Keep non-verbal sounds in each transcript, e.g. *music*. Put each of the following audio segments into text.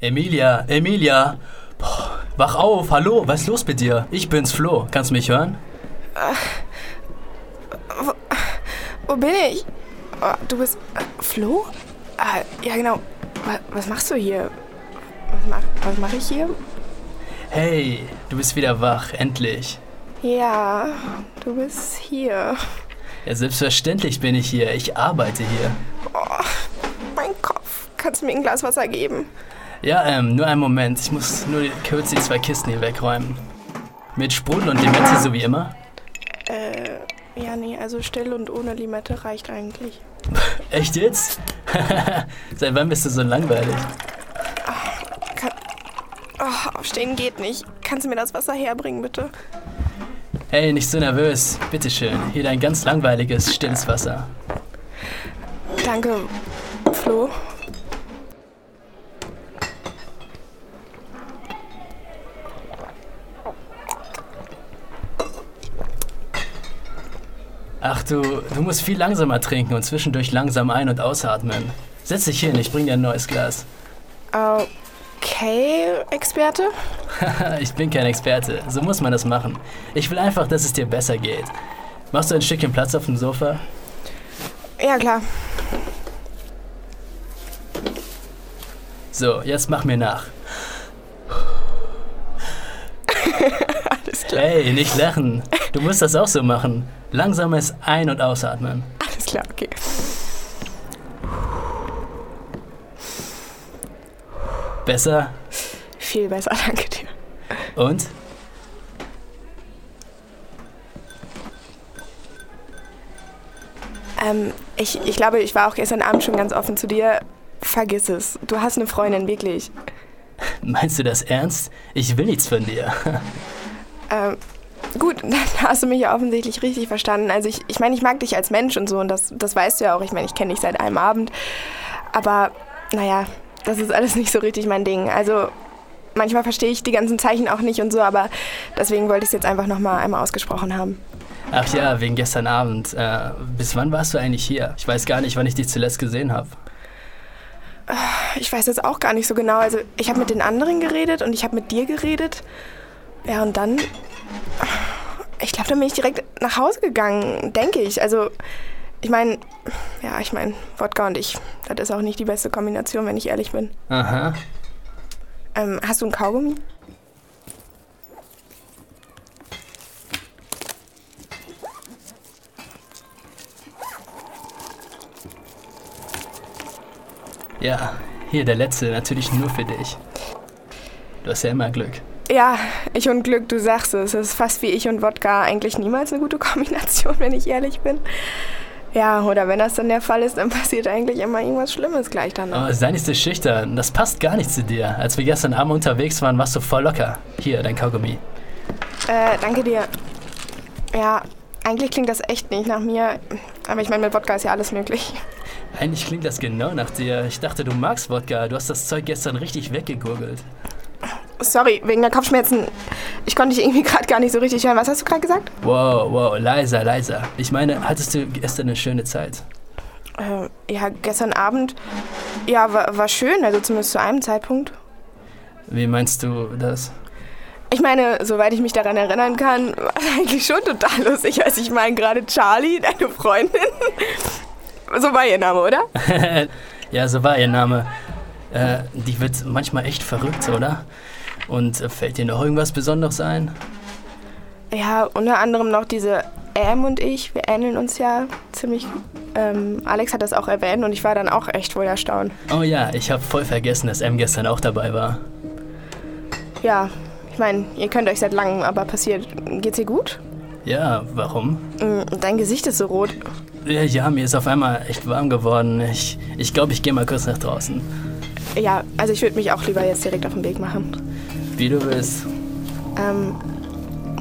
Emilia, Emilia! Boah, wach auf, hallo, was ist los mit dir? Ich bin's, Flo. Kannst du mich hören? Wo bin ich? Oh, du bist. Äh, Flo? Ah, ja, genau. Was, was machst du hier? Was mach, was mach ich hier? Hey, du bist wieder wach, endlich. Ja, du bist hier. Ja, selbstverständlich bin ich hier. Ich arbeite hier. Oh, mein Kopf. Kannst du mir ein Glas Wasser geben? Ja, ähm, nur einen Moment. Ich muss nur kurz die zwei Kisten hier wegräumen. Mit Sprudel und Limette, so wie immer. Äh, ja, nee, also still und ohne Limette reicht eigentlich. *laughs* Echt jetzt? *laughs* Seit wann bist du so langweilig? Kann, oh, aufstehen geht nicht. Kannst du mir das Wasser herbringen, bitte? Hey, nicht so nervös. Bitteschön. Hier dein ganz langweiliges, stilles Wasser. Danke, Flo. Du, du musst viel langsamer trinken und zwischendurch langsam ein- und ausatmen. Setz dich hin, ich bring dir ein neues Glas. Okay, Experte? *laughs* ich bin kein Experte, so muss man das machen. Ich will einfach, dass es dir besser geht. Machst du ein Stückchen Platz auf dem Sofa? Ja, klar. So, jetzt mach mir nach. *laughs* Alles klar. Hey, nicht lachen. Du musst das auch so machen. Langsames Ein- und Ausatmen. Alles klar, okay. Besser? Viel besser, *laughs* danke dir. Und? Ähm, ich, ich glaube, ich war auch gestern Abend schon ganz offen zu dir. Vergiss es. Du hast eine Freundin, wirklich. Meinst du das ernst? Ich will nichts von dir. *laughs* Ähm, gut, *laughs* dann hast du mich ja offensichtlich richtig verstanden. Also ich, ich meine, ich mag dich als Mensch und so und das, das weißt du ja auch. Ich meine, ich kenne dich seit einem Abend. Aber naja, das ist alles *laughs* nicht so richtig mein Ding. Also manchmal verstehe ich die ganzen Zeichen auch nicht und so, aber deswegen wollte ich es jetzt einfach nochmal einmal ausgesprochen haben. Ach ja, wegen gestern Abend. Äh, bis wann warst du eigentlich hier? Ich weiß gar nicht, wann ich dich zuletzt gesehen habe. Ich weiß jetzt auch gar nicht so genau. Also ich habe mit den anderen geredet und ich habe mit dir geredet. Ja, und dann. Ich glaube, dann bin ich direkt nach Hause gegangen, denke ich. Also, ich meine, ja, ich meine, Wodka und ich, das ist auch nicht die beste Kombination, wenn ich ehrlich bin. Aha. Ähm, hast du ein Kaugummi? Ja, hier der letzte, natürlich nur für dich. Du hast ja immer Glück. Ja, ich und Glück, du sagst es. Es ist fast wie ich und Wodka eigentlich niemals eine gute Kombination, *laughs* wenn ich ehrlich bin. Ja, oder wenn das dann der Fall ist, dann passiert eigentlich immer irgendwas Schlimmes gleich danach. Aber sei nicht so schüchtern, das passt gar nicht zu dir. Als wir gestern Abend unterwegs waren, warst du voll locker. Hier, dein Kaugummi. Äh, danke dir. Ja, eigentlich klingt das echt nicht nach mir. Aber ich meine, mit Wodka ist ja alles möglich. Eigentlich klingt das genau nach dir. Ich dachte, du magst Wodka. Du hast das Zeug gestern richtig weggegurgelt. Sorry, wegen der Kopfschmerzen. Ich konnte dich irgendwie *laughs* gerade gar nicht so richtig hören. Was hast du gerade gesagt? Wow, wow, leiser, leiser. Ich meine, hattest du gestern eine schöne Zeit? Äh, ja, gestern Abend. Ja, war, war schön, also zumindest zu einem Zeitpunkt. Wie meinst du das? Ich meine, soweit ich mich daran erinnern kann, *laughs* war es eigentlich schon total lustig. Also ich meine gerade Charlie, *laughs* deine Freundin. So war ihr Name, oder? ja, so war ihr Name. Äh, die wird manchmal echt verrückt, oder? Und äh, fällt dir noch irgendwas Besonderes ein? Ja, unter anderem noch diese Am und ich. Wir ähneln uns ja ziemlich. Ähm, Alex hat das auch erwähnt und ich war dann auch echt wohl erstaunt. Oh ja, ich habe voll vergessen, dass M gestern auch dabei war. Ja, ich meine, ihr könnt euch seit langem, aber passiert. Geht's dir gut? Ja, warum? Mm, Dein Gesicht ist so rot. Ja, ja, mir ist auf einmal echt warm geworden. Ich glaube, ich, glaub, ich gehe mal kurz nach draußen. Ja, also ich würde mich auch lieber jetzt direkt auf den Weg machen. Wie du willst. Ähm,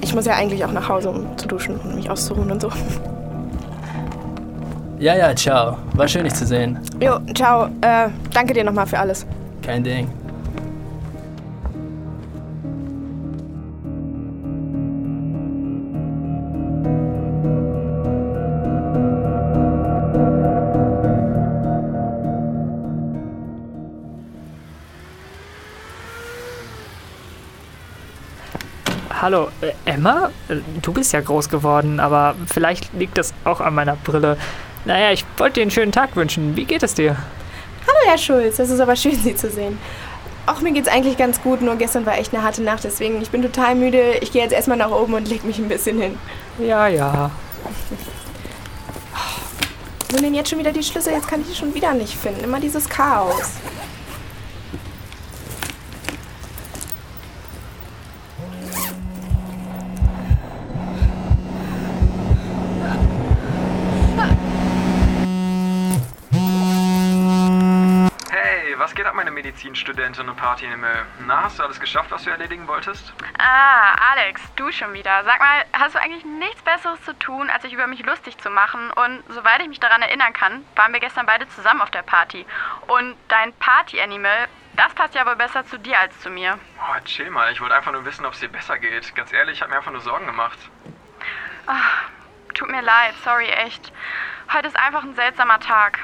ich muss ja eigentlich auch nach Hause, um zu duschen und mich auszuruhen und so. Ja, ja, ciao. War schön, dich zu sehen. Jo, ciao. Äh, danke dir nochmal für alles. Kein Ding. Hallo, äh, Emma? Äh, Du bist ja groß geworden, aber vielleicht liegt das auch an meiner Brille. Naja, ich wollte dir einen schönen Tag wünschen. Wie geht es dir? Hallo, Herr Schulz. Das ist aber schön, Sie zu sehen. Auch mir geht's eigentlich ganz gut, nur gestern war echt eine harte Nacht, deswegen ich bin total müde. Ich gehe jetzt erstmal nach oben und leg mich ein bisschen hin. Ja, ja. Wo sind denn jetzt schon wieder die Schlüssel? Jetzt kann ich die schon wieder nicht finden. Immer dieses Chaos. Medizinstudentin und Partyhimmel? Na, hast du alles geschafft, was du erledigen wolltest? Ah, Alex, du schon wieder. Sag mal, hast du eigentlich nichts Besseres zu tun, als sich über mich lustig zu machen? Und soweit ich mich daran erinnern kann, waren wir gestern beide zusammen auf der Party. Und dein Party-Animal, das passt ja wohl besser zu dir als zu mir. Oh, chill mal, ich wollte einfach nur wissen, ob es dir besser geht. Ganz ehrlich, ich habe mir einfach nur Sorgen gemacht. Tut mir leid, sorry, echt. Heute ist einfach ein seltsamer Tag.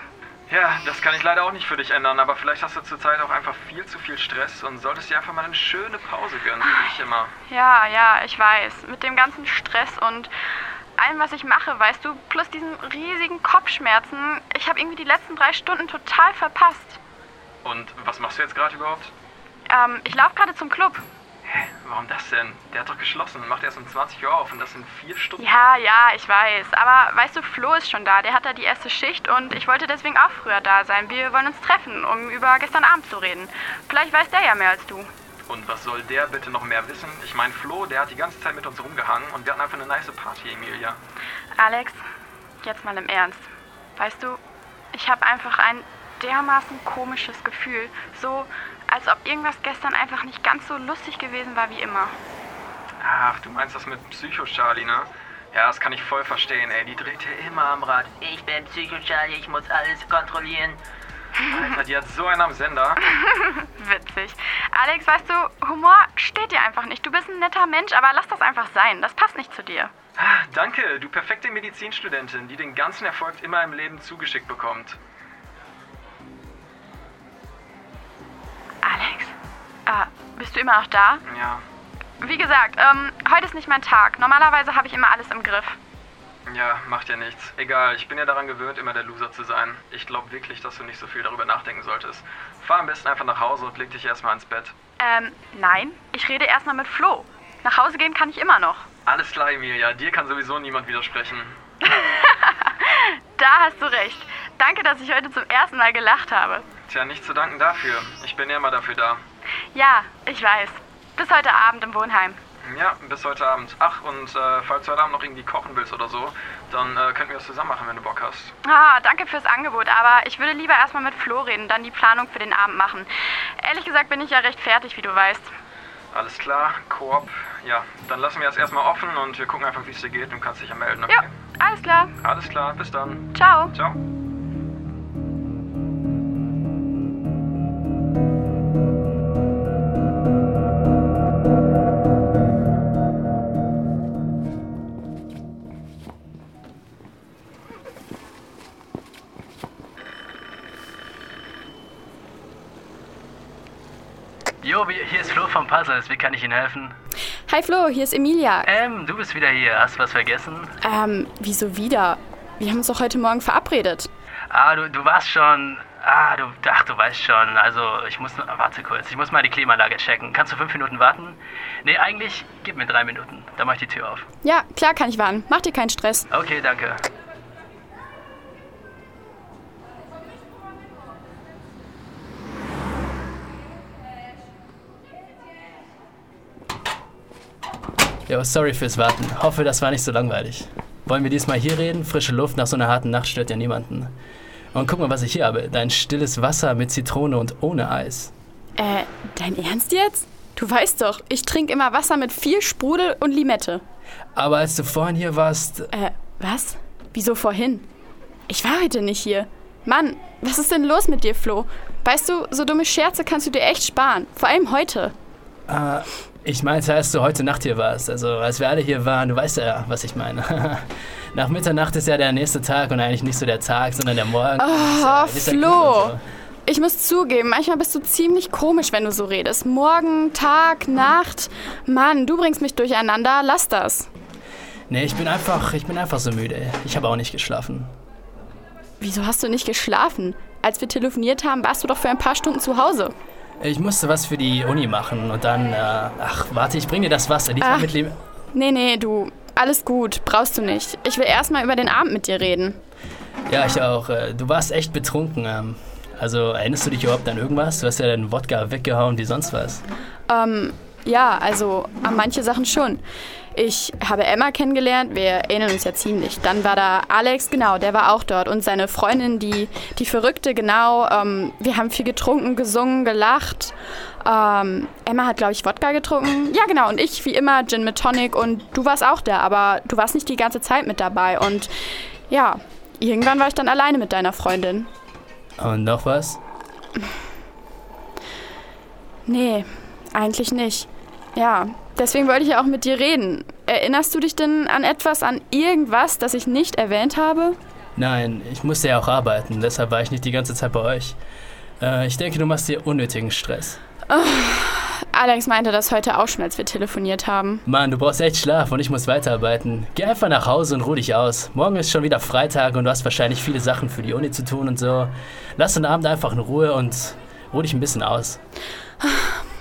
Ja, das kann ich leider auch nicht für dich ändern, aber vielleicht hast du zurzeit auch einfach viel zu viel Stress und solltest dir einfach mal eine schöne Pause gönnen, wie ich immer. Ja, ja, ich weiß. Mit dem ganzen Stress und allem, was ich mache, weißt du, plus diesen riesigen Kopfschmerzen, ich habe irgendwie die letzten drei Stunden total verpasst. Und was machst du jetzt gerade überhaupt? Ähm, ich laufe gerade zum Club. Warum das denn? Der hat doch geschlossen, macht erst um 20 Uhr auf und das sind vier Stunden. Ja, ja, ich weiß. Aber weißt du, Flo ist schon da. Der hat da die erste Schicht und ich wollte deswegen auch früher da sein. Wir wollen uns treffen, um über gestern Abend zu reden. Vielleicht weiß der ja mehr als du. Und was soll der bitte noch mehr wissen? Ich meine, Flo, der hat die ganze Zeit mit uns rumgehangen und wir hatten einfach eine nice Party, Emilia. Alex, jetzt mal im Ernst. Weißt du, ich habe einfach ein dermaßen komisches Gefühl. So, als ob irgendwas gestern einfach nicht ganz so lustig gewesen war wie immer. Ach, du meinst das mit Psycho-Charlie, ne? Ja, das kann ich voll verstehen, ey. Die dreht hier immer am Rad. Ich bin Psycho-Charlie, ich muss alles kontrollieren. Alter, die hat so einen am Sender. *laughs* Witzig. Alex, weißt du, Humor steht dir einfach nicht. Du bist ein netter Mensch, aber lass das einfach sein. Das passt nicht zu dir. Ah, danke, du perfekte Medizinstudentin, die den ganzen Erfolg immer im Leben zugeschickt bekommt. Äh, bist du immer noch da? Ja, Wie gesagt, ähm, heute ist nicht mein Tag. Normalerweise habe ich immer alles im Griff. ja, macht ja nichts. Egal, ich bin ja daran gewöhnt, immer der Loser zu sein. Ich glaube wirklich, dass du nicht so viel darüber nachdenken solltest. Fahr am besten einfach nach Hause und leg dich erstmal ins Bett. Ähm, nein, ich rede erstmal mit Flo. Nach Hause gehen kann ich immer noch. Alles klar, Emilia, dir kann sowieso niemand widersprechen. *laughs* Da hast du recht. Danke, dass ich heute zum ersten Mal gelacht habe. Tja, nicht zu danken dafür. Ich bin ja immer dafür da. Ja, ich weiß. Bis heute Abend im Wohnheim. Ja, bis heute Abend. Ach, und äh, falls du heute Abend noch irgendwie kochen willst oder so, dann äh, könnten wir das zusammen machen, wenn du Bock hast. Ah, danke fürs Angebot, aber ich würde lieber erstmal mit Flo reden, dann die Planung für den Abend machen. Ehrlich gesagt bin ich ja recht fertig, wie du weißt. Alles klar, Koop. Ja, dann lassen wir es erstmal offen und wir gucken einfach, wie es dir geht. Du kannst dich ja melden, okay? Ja, alles klar. Alles klar, bis dann. Ciao. Ciao. Jo, hier ist Flo vom Puzzles. Wie kann ich Ihnen helfen? Hi Flo, hier ist Emilia. Ähm, du bist wieder hier. Hast du was vergessen? Ähm, wieso wieder? Wir haben uns doch heute Morgen verabredet. Ah, du, du warst schon. Ah, du, ach, du weißt schon. Also, ich muss. Warte kurz. Ich muss mal die Klimaanlage checken. Kannst du fünf Minuten warten? Nee, eigentlich gib mir drei Minuten. Dann mach ich die Tür auf. Ja, klar kann ich warten. Mach dir keinen Stress. Okay, danke. Jo, sorry fürs Warten. Hoffe, das war nicht so langweilig. Wollen wir diesmal hier reden? Frische Luft nach so einer harten Nacht stört ja niemanden. Und guck mal, was ich hier habe. Dein stilles Wasser mit Zitrone und ohne Eis. Äh, dein Ernst jetzt? Du weißt doch, ich trinke immer Wasser mit viel Sprudel und Limette. Aber als du vorhin hier warst, Äh, was? Wieso vorhin? Ich war heute nicht hier. Mann, was ist denn los mit dir, Flo? Weißt du, so dumme Scherze kannst du dir echt sparen. Vor allem heute. äh, ich meinte, als du heute Nacht hier warst. Also, als wir alle hier waren, du weißt ja, was ich meine. *laughs* Nach Mitternacht ist ja der nächste Tag und eigentlich nicht so der Tag, sondern der Morgen. Oh, ist Flo. so. Ich muss zugeben, manchmal bist du ziemlich komisch, wenn du so redest. Morgen, Tag, Nacht. Mann, du bringst mich durcheinander. Lass das. Nee, ich bin einfach, ich bin einfach so müde. Ich habe auch nicht geschlafen. Wieso hast du nicht geschlafen? Als wir telefoniert haben, warst du doch für ein paar Stunden zu Hause. Ich musste was für die Uni machen und dann, äh, ach, warte, ich bringe dir das Wasser. Ach. mit Leben. Nee, nee, du. Alles gut, brauchst du nicht. Ich will erstmal über den Abend mit dir reden. Ja, ich auch. Äh, du warst echt betrunken. Ähm, also erinnerst du dich überhaupt an irgendwas? Du hast ja deinen Wodka weggehauen wie sonst was. Ähm, ja, also an manche Sachen schon. Ich habe Emma kennengelernt, wir erinnern uns ja ziemlich. Dann war da Alex, genau, der war auch dort. Und seine Freundin, die, die Verrückte, genau. Ähm, wir haben viel getrunken, gesungen, gelacht. Ähm, Emma hat, glaube ich, Wodka getrunken. Ja, genau. Und ich, wie immer, Gin mit Tonic. Und du warst auch da, aber du warst nicht die ganze Zeit mit dabei. Und ja, irgendwann war ich dann alleine mit deiner Freundin. Und noch was? Nee, eigentlich nicht. Ja, deswegen wollte ich ja auch mit dir reden. Erinnerst du dich denn an etwas, an irgendwas, das ich nicht erwähnt habe? Nein, ich musste ja auch arbeiten, deshalb war ich nicht die ganze Zeit bei euch. Äh, ich denke, du machst dir unnötigen Stress. Alex meinte das heute auch schon, als wir telefoniert haben. Mann, du brauchst echt Schlaf und ich muss weiterarbeiten. Geh einfach nach Hause und ruh dich aus. Morgen ist schon wieder Freitag und du hast wahrscheinlich viele Sachen für die Uni zu tun und so. Lass den Abend einfach in Ruhe und ruh dich ein bisschen aus.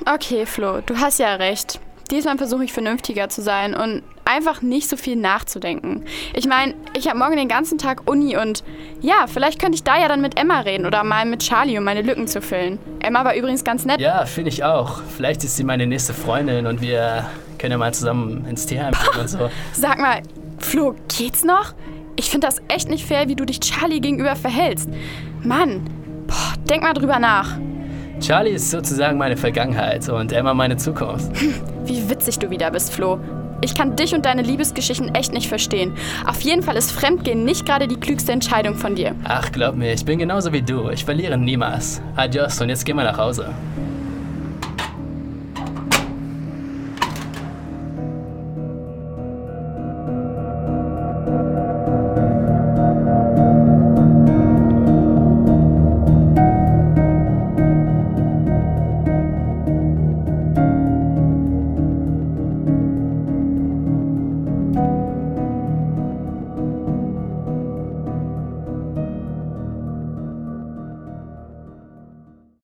Okay, Flo, du hast ja recht. Diesmal versuche ich vernünftiger zu sein und einfach nicht so viel nachzudenken. Ich meine, ich habe morgen den ganzen Tag Uni und ja, vielleicht könnte ich da ja dann mit Emma reden oder mal mit Charlie, um meine Lücken zu füllen. Emma war übrigens ganz nett. Ja, finde ich auch. Vielleicht ist sie meine nächste Freundin und wir können ja mal zusammen ins Tierheim gehen und so. *laughs* Sag mal, Flo, geht's noch? Ich finde das echt nicht fair, wie du dich Charlie gegenüber verhältst. Mann, boah, denk mal drüber nach. Charlie ist sozusagen meine Vergangenheit und Emma meine Zukunft. Wie witzig du wieder bist, Flo. Ich kann dich und deine Liebesgeschichten echt nicht verstehen. Auf jeden Fall ist Fremdgehen nicht gerade die klügste Entscheidung von dir. Ach, glaub mir, ich bin genauso wie du. Ich verliere niemals. Adios und jetzt gehen wir nach Hause.